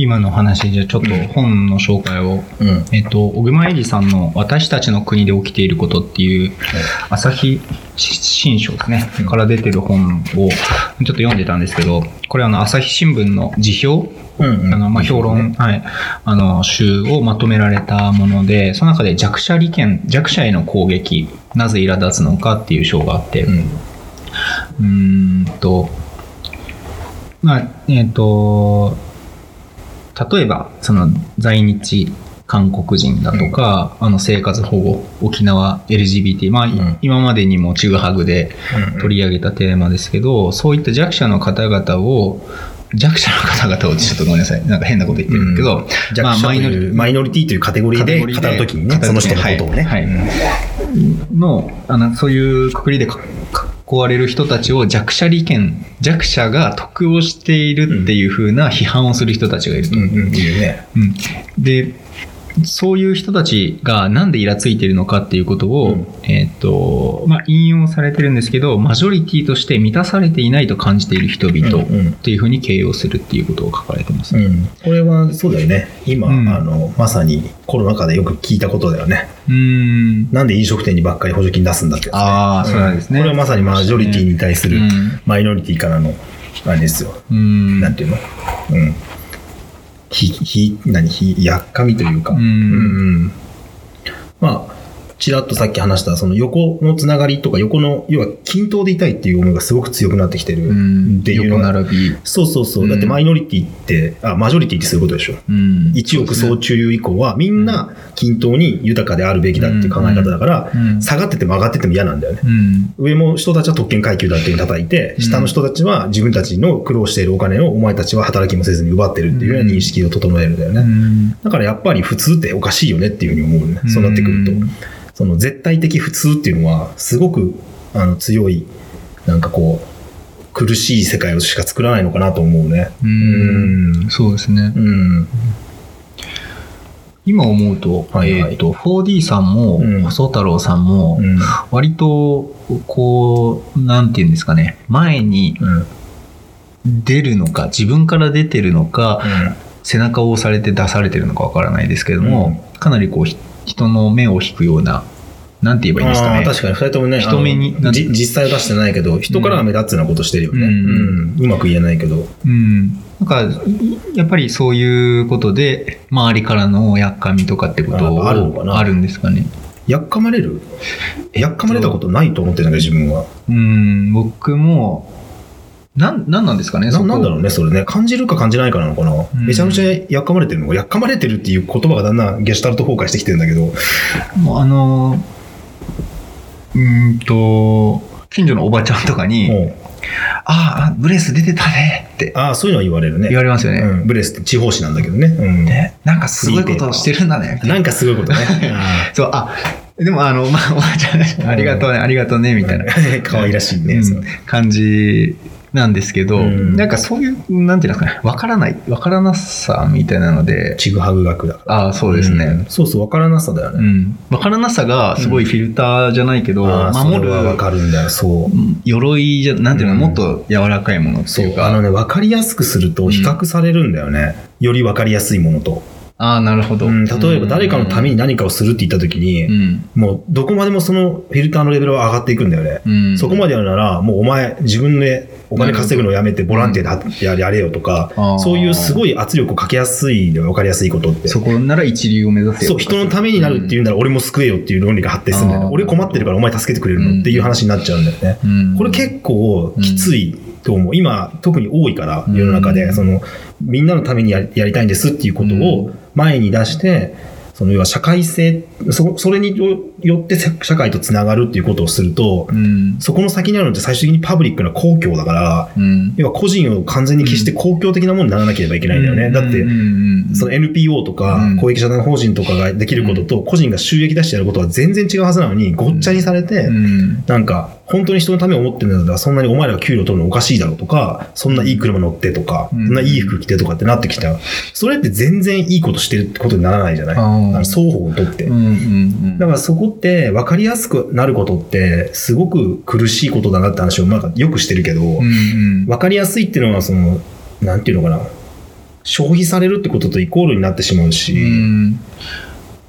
今の話じゃちょっと本の紹介を、うん。えっと、小熊恵里さんの私たちの国で起きていることっていう、朝日新書ですね、から出てる本をちょっと読んでたんですけど、これあの朝日新聞の辞表、うんうんあのまあ評論、はい、あの集をまとめられたもので、その中で弱者利権、弱者への攻撃、なぜ苛立つのかっていう章があって、うん。うーんと、まあ、えっ、と、例えば、その在日韓国人だとか、あの生活保護、沖縄 LGBT、まあ、ん。今までにもちぐはぐで取り上げたテーマですけど、そういった弱者の方々を、弱者の方々をちょっとごめんなさい。なんか変なこと言ってるけど、弱者という、マイノリティというカテゴリーで語るときにね、その人のことをね。はい。はいのあのそういうくくりでか囲われる人たちを弱者利権弱者が得をしているっていう風な批判をする人たちがいると、うんうん、いるね。うんでそういう人たちがなんでイラついてるのかっていうことを、うんえっ、と、まあ、引用されてるんですけど、マジョリティとして満たされていないと感じている人々うんうんっていうふうに形容するっていうことを書かれてます。うん。これはそうだよね。今、うんあの、まさにコロナ禍でよく聞いたことだよね。うーん。なんで飲食店にばっかり補助金出すんだってね、ああ、そうなんですね。これはまさにマジョリティに対するうんマイノリティからの、あれですよ。うん。なんていうの？うん。ひ、ひ、何ひ、やっかみというか。うんうんまあ、ちらっとさっき話した、その横のつながりとか、横の、要は均等でいたいっていう思いがすごく強くなってきてるうんっていう横のが。並び。そうそうそう。うんだってマイノリティって、あ、マジョリティってそういうことでしょ。うん一億総中流以降はみんな均等に豊かであるべきだっていう考え方だから、うん下がってても上がってても嫌なんだよね。うん。上も人たちは特権階級だっていうのを叩いて、うん下の人たちは自分たちの苦労しているお金をお前たちは働きもせずに奪ってるっていうような認識を整えるんだよね。うんだからやっぱり普通っておかしいよねっていうふうに思うね。そうなってくると。うんその絶対的普通っていうのはすごくあの強いなんかこう、苦しい世界をしか作らないのかなと思うね。ううんん。そうですね。うん。今思うと、はいはいえっ、と、4D さんも、うん細太郎さんもう、ん。割と、こう、なんていうんですかね、前にうん。出るのか、自分から出てるのか、背中を押されて出されてるのかわからないですけれども、かなりこう、ひ人の目を引くような、なんて言えばいいんですかね。確かに、二人ともね、人目に実際は出してないけど、人からは目立つようなことしてるよね。ううんん。うまく言えないけど。うん。なんか、やっぱりそういうことで、周りからのやっかみとかってことああるのかなあるんですかね。やっかまれる？やっかまれたことないと思ってるんだけど、自分は。うん、僕も、なん、なんなんですかね、ななんだろうね、それね。感じるか感じないかなのかな。んめちゃめちゃやっかまれてるの？やっかまれてるっていう言葉がだんだんゲシュタルト崩壊してきてるんだけど。もうあの、うーんと、近所のおばちゃんとかに、ああ、ブレス出てたねってああ、そういうのは言われるね。言われますよね。うん、ブレスって地方紙なんだけどね。うん。ねなんかすごいことをしてるんだね。ななんかすごいことね。あ そう、あ、でもあの、まあ、おばちゃん、ありがとうね、ありがとうね、みたいな。ー可愛らしいね。うん感じなんですけど、うんなんかそういう、なんていうんですかね、わからない、わからなさみたいなので、ちぐはぐ学だから。ああ、そうですね。んそうそう、わからなさだよね。うん。わからなさがすごいフィルターじゃないけど、ああ、守るはわかるんだよ。そう。鎧じゃ、なんていうの、うんもっと柔らかいものってそ。いううか。あのね、わかりやすくすると比較されるんだよね。よりわかりやすいものと。ああ、なるほど。うん、例えば誰かのために何かをするって言った時に、うん。もうどこまでもそのフィルターのレベルは上がっていくんだよね。うん。そこまでやるなら、もうお前自分でお金稼ぐのをやめてボランティアでややれよとかそういうすごい圧力をかけやすいのよわかりやすいことって。そこなら一流を目指せよそう、人のためになるっていうんなら俺も救えよっていう論理が発展するんだよね俺困ってるからお前助けてくれるのっていう話になっちゃうんだよね。うん。これ結構きついと思う。今、特に多いから、世の中で、うんその、みんなのためにやりやりたいんですっていうことを前に出して、その要は社会性、そそれによって社社会とつながるっていうことをすると、うん。そこの先にあるのって最終的にパブリックな公共だから、うん。要は個人を完全に消して公共的なものにならなければいけないんだよね。だってうん、うんその NPO とかうん公益社団法人とかができることと個人が収益出してやることは全然違うはずなのにごっちゃにされて、うん。なんか本当に人のためを思ってるんだったらそんなにお前らが給料取るのおかしいだろうとか、そんないい車乗ってとか、うんそんないい服着てとかってなってきたら、それって全然いいことしてるってことにならないじゃない？双方にとって。だからそこって分かりやすくなることってすごく苦しいことだなって話をなんかよくしてるけど、うんうん。分かりやすいっていうのはその、なんていうのかな。消費されるってこととイコールになってしまうし、うん。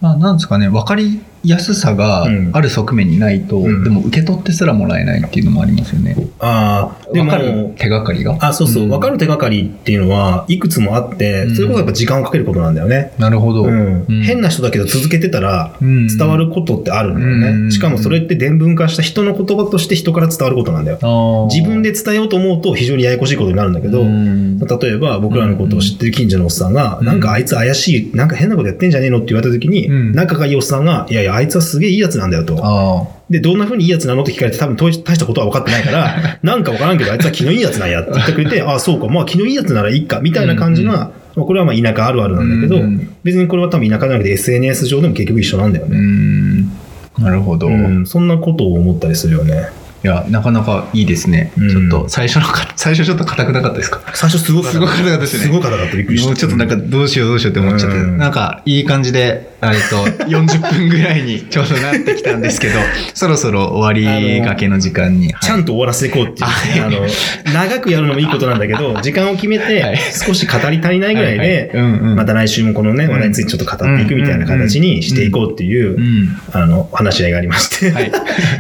まあ、なんですかね、わかりやすさがうん。ある側面にないと、うん。でも受け取ってすらもらえないっていうのもありますよね。ああ、でわかるも、手がかり。が。あ、そうそう、ん。分かる手がかりっていうのはいくつもあって、うん。それこそやっぱ時間をかけることなんだよね。なるほど。変な人だけど続けてたらうん。伝わることってあるんだよね。うん。しかもそれって伝聞化した人の言葉として人から伝わることなんだよ。自分で伝えようと思うと非常にややこしいことになるんだけど、うん。例えば僕らのことを知ってる近所のおっさんが、うん。なんかあいつ怪しい、なんか変なことやってんじゃねえのって言われた時に、うん。仲がいいおっさんが、いやいや、あいつはすげえいいやつなんだよと。あで、どんな風にいいやつなのって聞かれて多分大したことは分かってないから、なんか分からんけど、あいつは気のいいやつなんやって言ってくれて、あ あ、そうか、まあ気のいいやつならいいか、みたいな感じな、うんまあこれはまあ田舎あるあるあ。なんだけど、うん別にこれは多分田舎じゃなくて SNS 上でも結局一緒なんだようね。ん。なるほど。うん、そんなことを思ったりするよね。いや、なかなかいいですね。うん。ちょっと、最初のか、最初ちょっと硬くなかったですか？最初すごかった。すごかったですね。すごかったびっくりした。もうちょっとなんかどうしようどうしようって思っちゃって、うん。なんかいい感じで、えっと、40分ぐらいにちょうどなってきたんですけど、そろそろ終わりがけの時間に。ちゃんと終わらせていこうっていう、はいあの、長くやるのもいいことなんだけど、時間を決めはい。て、少し語り足りないぐらいはい。で、また来週もこのね、話題についてちょっと語っていくみたいな形にしていこうっていうう、ん。あの、話し合いがありまして、はい。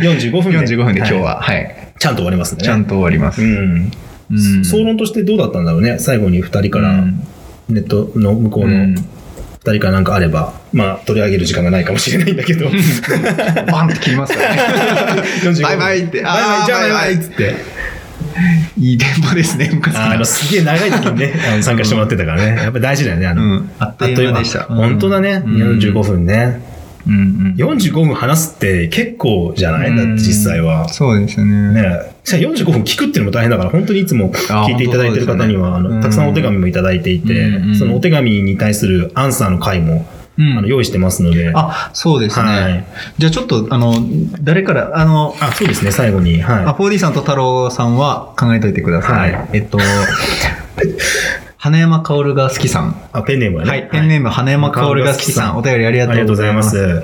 45分で。45分で今日いは、はい。ちゃんと終わりますね。ちゃんと終わります。うん。うん総論としてどうだったんだろうね。最後に2人から、うんネットの向こうのうん2人からなんかあれば、まあ、取り上げる時間がないかもしれないんだけど、バンって切りますからね。45分バイバイってバイバイ、じゃあバイバイっつって。いいテンポですね、昔あの、すげえ長い時にね、あの参加してもらってたからね。やっぱり大事だよね、あの。うんあっという間でした本当だね、うん45分ね。うんうん。45分話すって結構じゃない？だって実際は。そうですね。ねしかも45分聞くっていうのも大変だから、本当にいつも聞いていただいてる方には、あねたくさんお手紙もいただいていて、うんうんそのお手紙に対するアンサーの回も、うんあの用意してますので。あ、そうですね。はいじゃあちょっと、あの、誰から、あの、あ、そうですね、最後に。はい。あ、4D さんと太郎さんは考えといてください。はいえっと、花山薫が好きさん。あ、ペンネームはね。はい、ペンネーム花山薫が好きさん。お便りありがとうございます。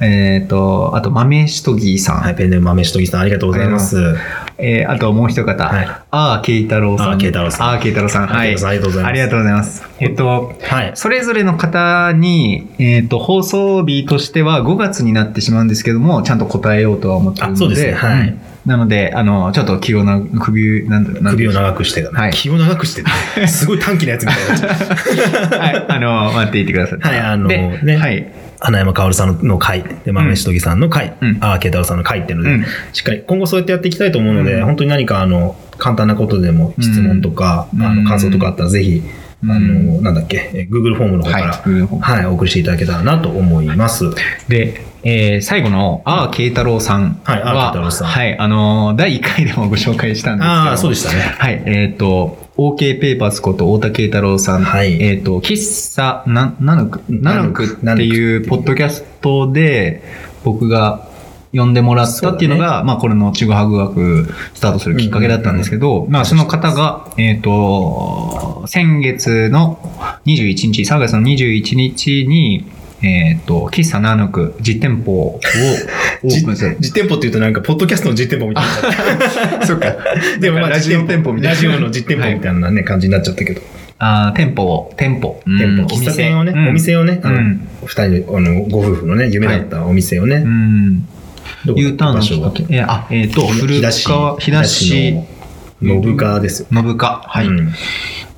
えっと、あと、豆しとぎさん。はい、ペンネーム豆しとぎさん、ありがとうございます。えーあともう一方、はいあーけいたろうさん。あーけいたろうさんあーけいたろうさん。はい。ありがとうございますありがとうございます。えっと、はい。それぞれの方に、えっ、と、放送日としては5月になってしまうんですけども、ちゃんと答えようとは思ってるので。あそうですねはいうんなので、あの、ちょっと気をな、首、なんだろう首を長くしてだね。はい。気を長くしてね。すごい短気なやつみたいにな。はい、あの、待っていてください。はいあのでね。はい。花山薫さんの回、で、豆しとぎさんの回、うん。あー、ケイタロウさんの回っていうので、うん。しっかり、今後そうやってやっていきたいと思うので、うん。本当に何か、あの、簡単なことでも質問とか、うん。あの、感想とかあったら、ぜひ、うん。あの、なんだっけ、え Google フォームの方から、はいはい、お送りしていただけたらなと思います。で、えー最後の、あーけいたろうさんは、はいあー慶太郎さん。はい、あの、第1回でもご紹介したんですけど、ああ、そうでしたね。はい、えっ、と、OK ペーパースこと太田慶太郎さん、はい。えっ、と、喫茶な、なぬく、なぬくっていうポッドキャストで、僕が呼んでもらったっていうのが、まあ、これのちぐはぐ学スタートするきっかけだったんですけど、まあ、その方が、えっ、と、先月の21日、3月の21日に、えっ、と、喫茶ナヌク実店舗を オープンする。実店舗って言うとなんか、ポッドキャストの実店舗みたいな。そっか。でもまあ、ラジオ店舗みたいな。ラジオの実店舗みたいなね、感じになっちゃったけど。あー店舗を、店舗。店舗、うん喫茶店をね、うんお店をね、あのうん、二人で、あの、ご夫婦のね、夢だったお店をねう、ん。どこ？U ターンの場所は？きっかけ。え、あ、えっ、と、古川、日田市、の信川ですよ。信川。はい。うん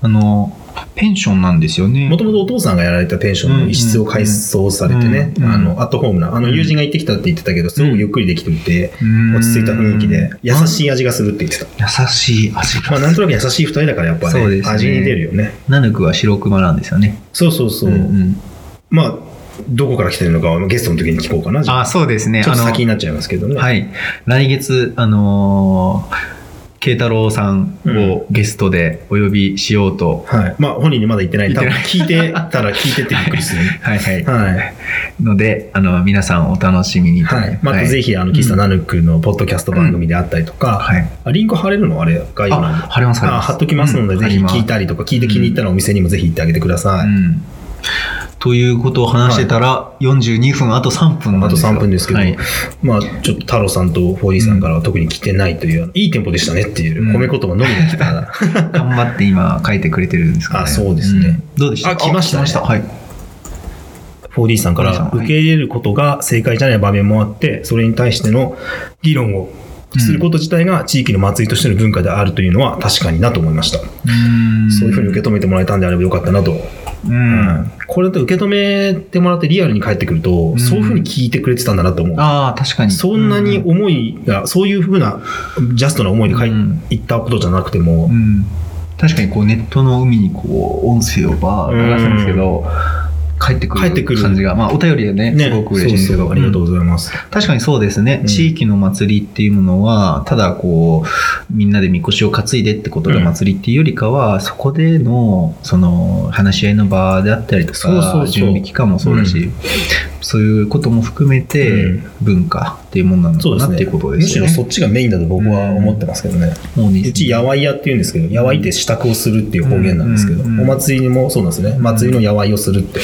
あの、ペンションなんですよね。もともとお父さんがやられたペンションの一室を改装されてね、あの、アットホームな、あの、友人が行ってきたって言ってたけど、すごくゆっくりできてて、うん落ち着いた雰囲気で、優い。しい味がするって言ってた。優しい味が。まあ、なんとなく優しい二人だから、やっぱね、味に出るよね。ナヌクは白熊なんですよね。そうそうそう。まあ、どこから来てるのかはゲストの時に聞こうかな。ああ、そうですね。ちょっと先になっちゃいますけどね。はい。来月、あのー、慶太郎さんをゲストでお呼びしようと。はい。まあ、本人にまだ言ってない。多分聞いてたら聞いてってびっくりする。はいはい。はい。ので、あの、皆さんお楽しみにと。はい。またぜひ、あの、喫茶ナヌクのポッドキャスト番組であったりとか、はい。あリンク貼れるのあれ、概要欄にあ、貼ります、貼ります。あ貼っときますので、うんぜひ聞いたりとか、聞いて気に入ったらお店にもぜひ行ってあげてください。うん。ということを話してたら、42分、あと3分あとですよ。3分ですけど、はい。まあ、ちょっと太郎さんとフォーディさんからは特に来てないという、いいテンポでしたねっていううん。褒め言葉のみが来た。ら、頑張って今書いてくれてるんですかね。あそうですね。ん。どうでした？あ来ましたね。来はい。4D さんからはい。受け入れることが正解じゃない場面もあって、それに対しての議論をすること自体が地域の祭りとしての文化であるというのは確かになと思いました。うんそういうふうに受け止めてもらえたんであればよかったなと。うん。これだと受け止めてもらってリアルに返ってくると、んそういうふうに聞いてくれてたんだなと思う。ああ、確かに。そんなに思いが、そういうふうな、ジャストな思いで書いうん言ったことじゃなくても、うん。確かにこうネットの海にこう音声をバー流すんですけど、帰ってくる感じが、まあお便りでね、ね、すごく嬉しいんですけど、ありがとううんございます。確かにそうですね、うん。地域の祭りっていうものは、ただこう、みんなでみこしを担いでってことが祭りっていうよりかは、そこでの、その、話し合いの場であったりとか、準備期間もそうだし、うそういうことも含めてうん、文化っていうものなのなっていうことでむしすよね。ろそっちがメインだと僕は思ってますけどね。もうねうち、やわい屋って言うんですけど、やわいって支度をするっていう方言なんですけど、お祭りにもそうなんですね。祭りのやわいをするって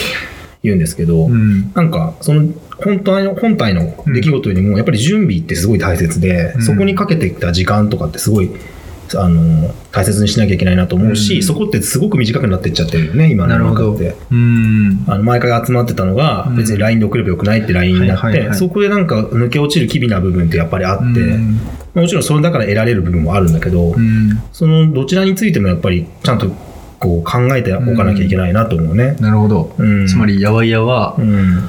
言うんですけど、うん。なんか、その、本体の、本体の出来事よりも、やっぱり準備ってすごい大切で、うんそこにかけてきた時間とかってすごい、あの、大切にしなきゃいけないなと思うし、うんそこってすごく短くなっていっちゃってるよね、今のなるほど中って。うん。あの、毎回集まってたのがう、ん別に LINE で送ればよくないって LINE になって、はいはいはいそこでなんか抜け落ちる機微な部分ってやっぱりあって、うんもちろんそれだから得られる部分もあるんだけど、うんそのどちらについてもやっぱりちゃんとこう考えておかなきゃいけないなと思うね。なるほど。うんつまり、やわいやはう、ん。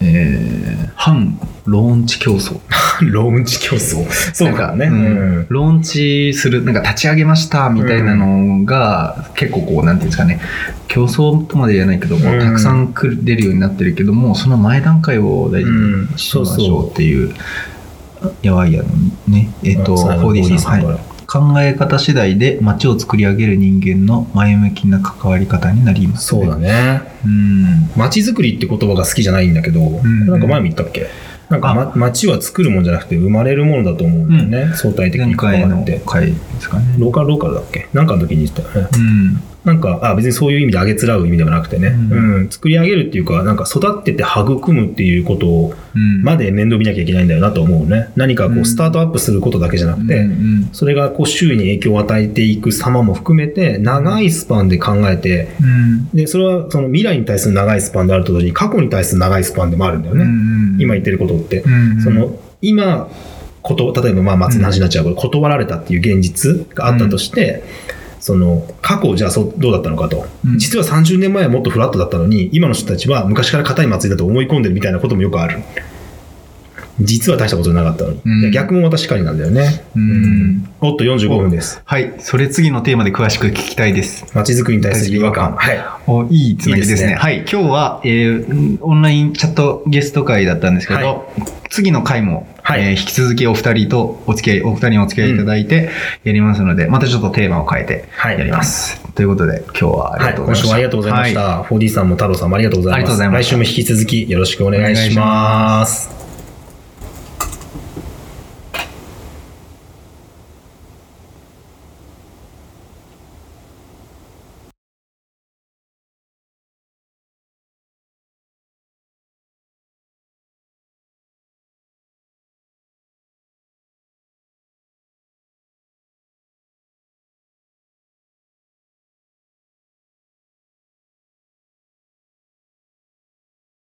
えー反ローンチ競争。ローンチ競争。そうかね。うんうんローンチする、なんか立ち上げましたみたいなのが、結構こう、なんていうんですかね、競争とまで言えないけども、うんたくさん来る出るようになってるけども、その前段階を大事うんにしましょうっていう、やわいやのね、えっと、最後 4D さん。はい。考え方次第で街を作り上げる人間の前向きな関わり方になります、そうだね。うん。街づくりって言葉が好きじゃないんだけど、んなんか前も言ったっけ？なんか、ま、街は作るもんじゃなくて生まれるものだと思うんだよね。相対的に関わって。回ですかね。ローカルローカルだっけ？なんかの時に言ってたよね。うん。なんか、あ、別にそういう意味であげつらう意味ではなくてね、ううんん、作り上げるっていうか、なんか育てて育むっていうことを、うん。まで面倒見なきゃいけないんだよなと思うね。何かこうんう、スタートアップすることだけじゃなくて、うんうんそれがこう、周囲に影響を与えていく様も含めて、長いスパンで考えて、うん。で、それはその未来に対する長いスパンであると同時に、過去に対する長いスパンでもあるんだよね。うん今言ってることって。うんその、今、こと、例えばまあ松の話になっちゃうけど、断られたっていう現実があったとして、その、過去じゃあそうどうだったのかと。うん実は30年前はもっとフラットだったのに、今の人たちは昔から硬い祭りだと思い込んでるみたいなこともよくある。実は大したことなかったのに。うん逆もまたしかりなんだよね。うんおっと45分です。はい。それ次のテーマで詳しく聞きたいです。街づくりに対する違和感。はい。おいいつなぎですね。いいですねはい。今日は、えーオンラインチャットゲスト会だったんですけど、は次の回も、はいえー引き続きお二人とお付き合い、お二人にお付き合いいただいてやりますので、またちょっとテーマを変えてはいやります。ということで、今日はありはい、がとうございました。今週もありがとうございました。は 4D さんも太郎さんもありがとうございます。ありがとうございました来週も引き続きよろしくお願いします。